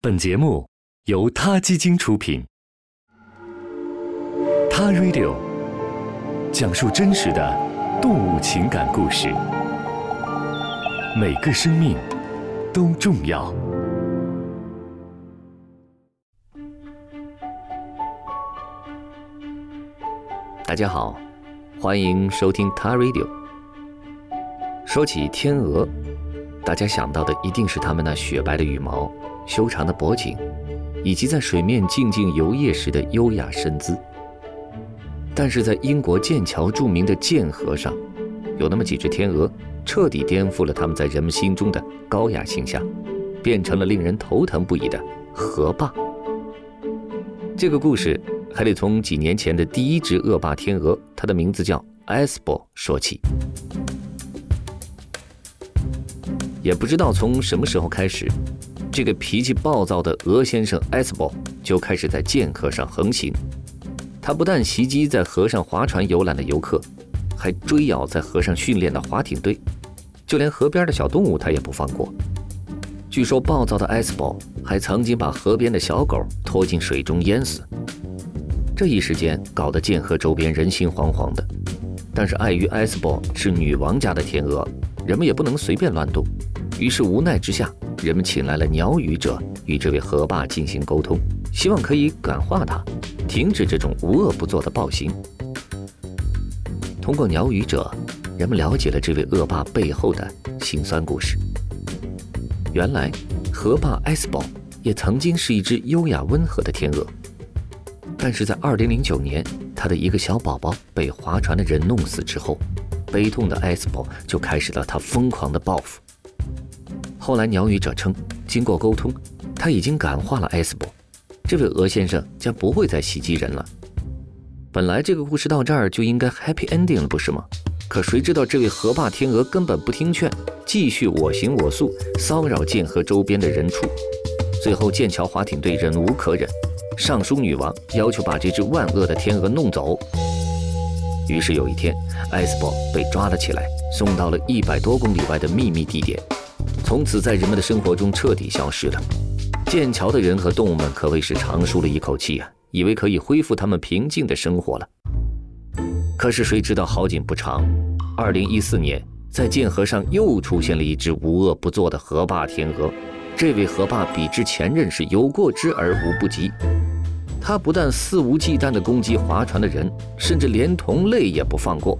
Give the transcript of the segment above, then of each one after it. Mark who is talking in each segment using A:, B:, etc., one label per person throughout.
A: 本节目由他基金出品，《他 Radio》讲述真实的动物情感故事，每个生命都重要。
B: 大家好，欢迎收听《他 Radio》。说起天鹅，大家想到的一定是它们那雪白的羽毛。修长的脖颈，以及在水面静静游曳时的优雅身姿。但是在英国剑桥著名的剑河上，有那么几只天鹅，彻底颠覆了他们在人们心中的高雅形象，变成了令人头疼不已的河霸。这个故事还得从几年前的第一只恶霸天鹅，它的名字叫埃斯珀说起。也不知道从什么时候开始。这个脾气暴躁的鹅先生埃斯珀就开始在剑河上横行。他不但袭击在河上划船游览的游客，还追咬在河上训练的划艇队，就连河边的小动物他也不放过。据说暴躁的埃斯珀还曾经把河边的小狗拖进水中淹死。这一时间搞得剑河周边人心惶惶的。但是碍于埃斯珀是女王家的天鹅，人们也不能随便乱动。于是无奈之下。人们请来了鸟语者与这位河霸进行沟通，希望可以感化他，停止这种无恶不作的暴行。通过鸟语者，人们了解了这位恶霸背后的辛酸故事。原来，河霸埃斯堡也曾经是一只优雅温和的天鹅，但是在2009年，他的一个小宝宝被划船的人弄死之后，悲痛的埃斯堡就开始了他疯狂的报复。后来，鸟语者称，经过沟通，他已经感化了埃斯伯，这位鹅先生将不会再袭击人了。本来这个故事到这儿就应该 happy ending 了，不是吗？可谁知道这位河霸天鹅根本不听劝，继续我行我素，骚扰剑河周边的人畜。最后，剑桥划艇队忍无可忍，上书女王，要求把这只万恶的天鹅弄走。于是有一天，埃斯伯被抓了起来，送到了一百多公里外的秘密地点。从此，在人们的生活中彻底消失了。剑桥的人和动物们可谓是长舒了一口气啊，以为可以恢复他们平静的生活了。可是谁知道好景不长，二零一四年，在剑河上又出现了一只无恶不作的河霸天鹅。这位河霸比之前任是有过之而无不及。他不但肆无忌惮地攻击划船的人，甚至连同类也不放过，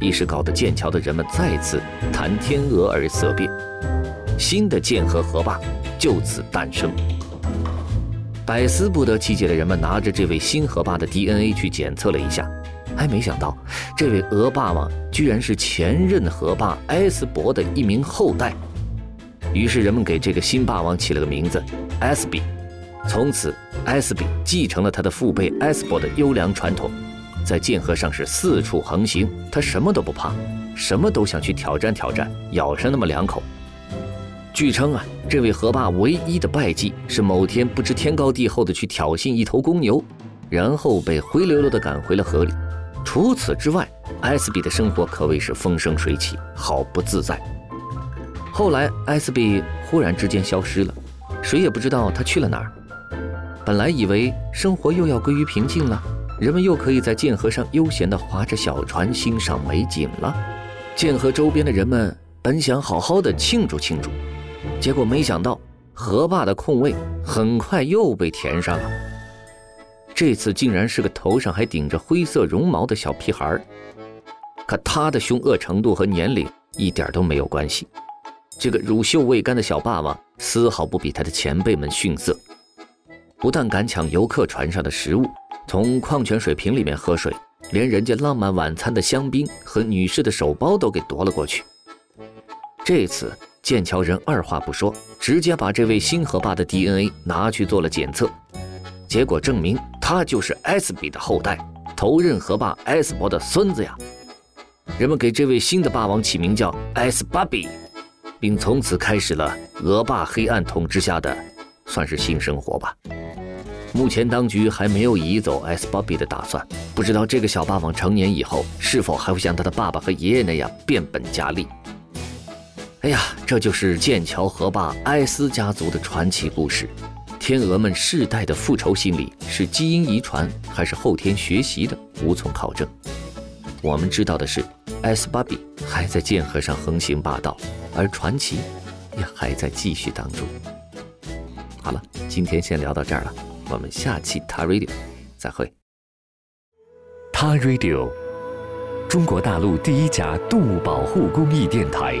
B: 一时搞得剑桥的人们再次谈天鹅而色变。新的剑河河霸就此诞生。百思不得其解的人们拿着这位新河霸的 DNA 去检测了一下，还没想到这位鹅霸王居然是前任河霸埃斯伯的一名后代。于是人们给这个新霸王起了个名字埃斯比。从此，埃斯比继承了他的父辈埃斯伯的优良传统，在剑河上是四处横行。他什么都不怕，什么都想去挑战挑战，咬上那么两口。据称啊，这位河霸唯一的败绩是某天不知天高地厚的去挑衅一头公牛，然后被灰溜溜的赶回了河里。除此之外，埃斯比的生活可谓是风生水起，好不自在。后来，埃斯比忽然之间消失了，谁也不知道他去了哪儿。本来以为生活又要归于平静了，人们又可以在剑河上悠闲地划着小船欣赏美景了。剑河周边的人们本想好好的庆祝庆祝。结果没想到，河坝的空位很快又被填上了。这次竟然是个头上还顶着灰色绒毛的小屁孩可他的凶恶程度和年龄一点都没有关系。这个乳臭未干的小霸王丝毫不比他的前辈们逊色，不但敢抢游客船上的食物，从矿泉水瓶里面喝水，连人家浪漫晚餐的香槟和女士的手包都给夺了过去。这次。剑桥人二话不说，直接把这位新河霸的 DNA 拿去做了检测，结果证明他就是埃斯比的后代，头任河霸埃斯伯的孙子呀。人们给这位新的霸王起名叫埃斯巴比，并从此开始了俄霸黑暗统治下的算是新生活吧。目前当局还没有移走埃斯巴比的打算，不知道这个小霸王成年以后是否还会像他的爸爸和爷爷那样变本加厉。哎呀，这就是剑桥河坝埃斯家族的传奇故事，天鹅们世代的复仇心理是基因遗传还是后天学习的，无从考证。我们知道的是，S 巴比还在剑河上横行霸道，而传奇也还在继续当中。好了，今天先聊到这儿了，我们下期 Ta Radio 再会。
A: Ta Radio，中国大陆第一家动物保护公益电台，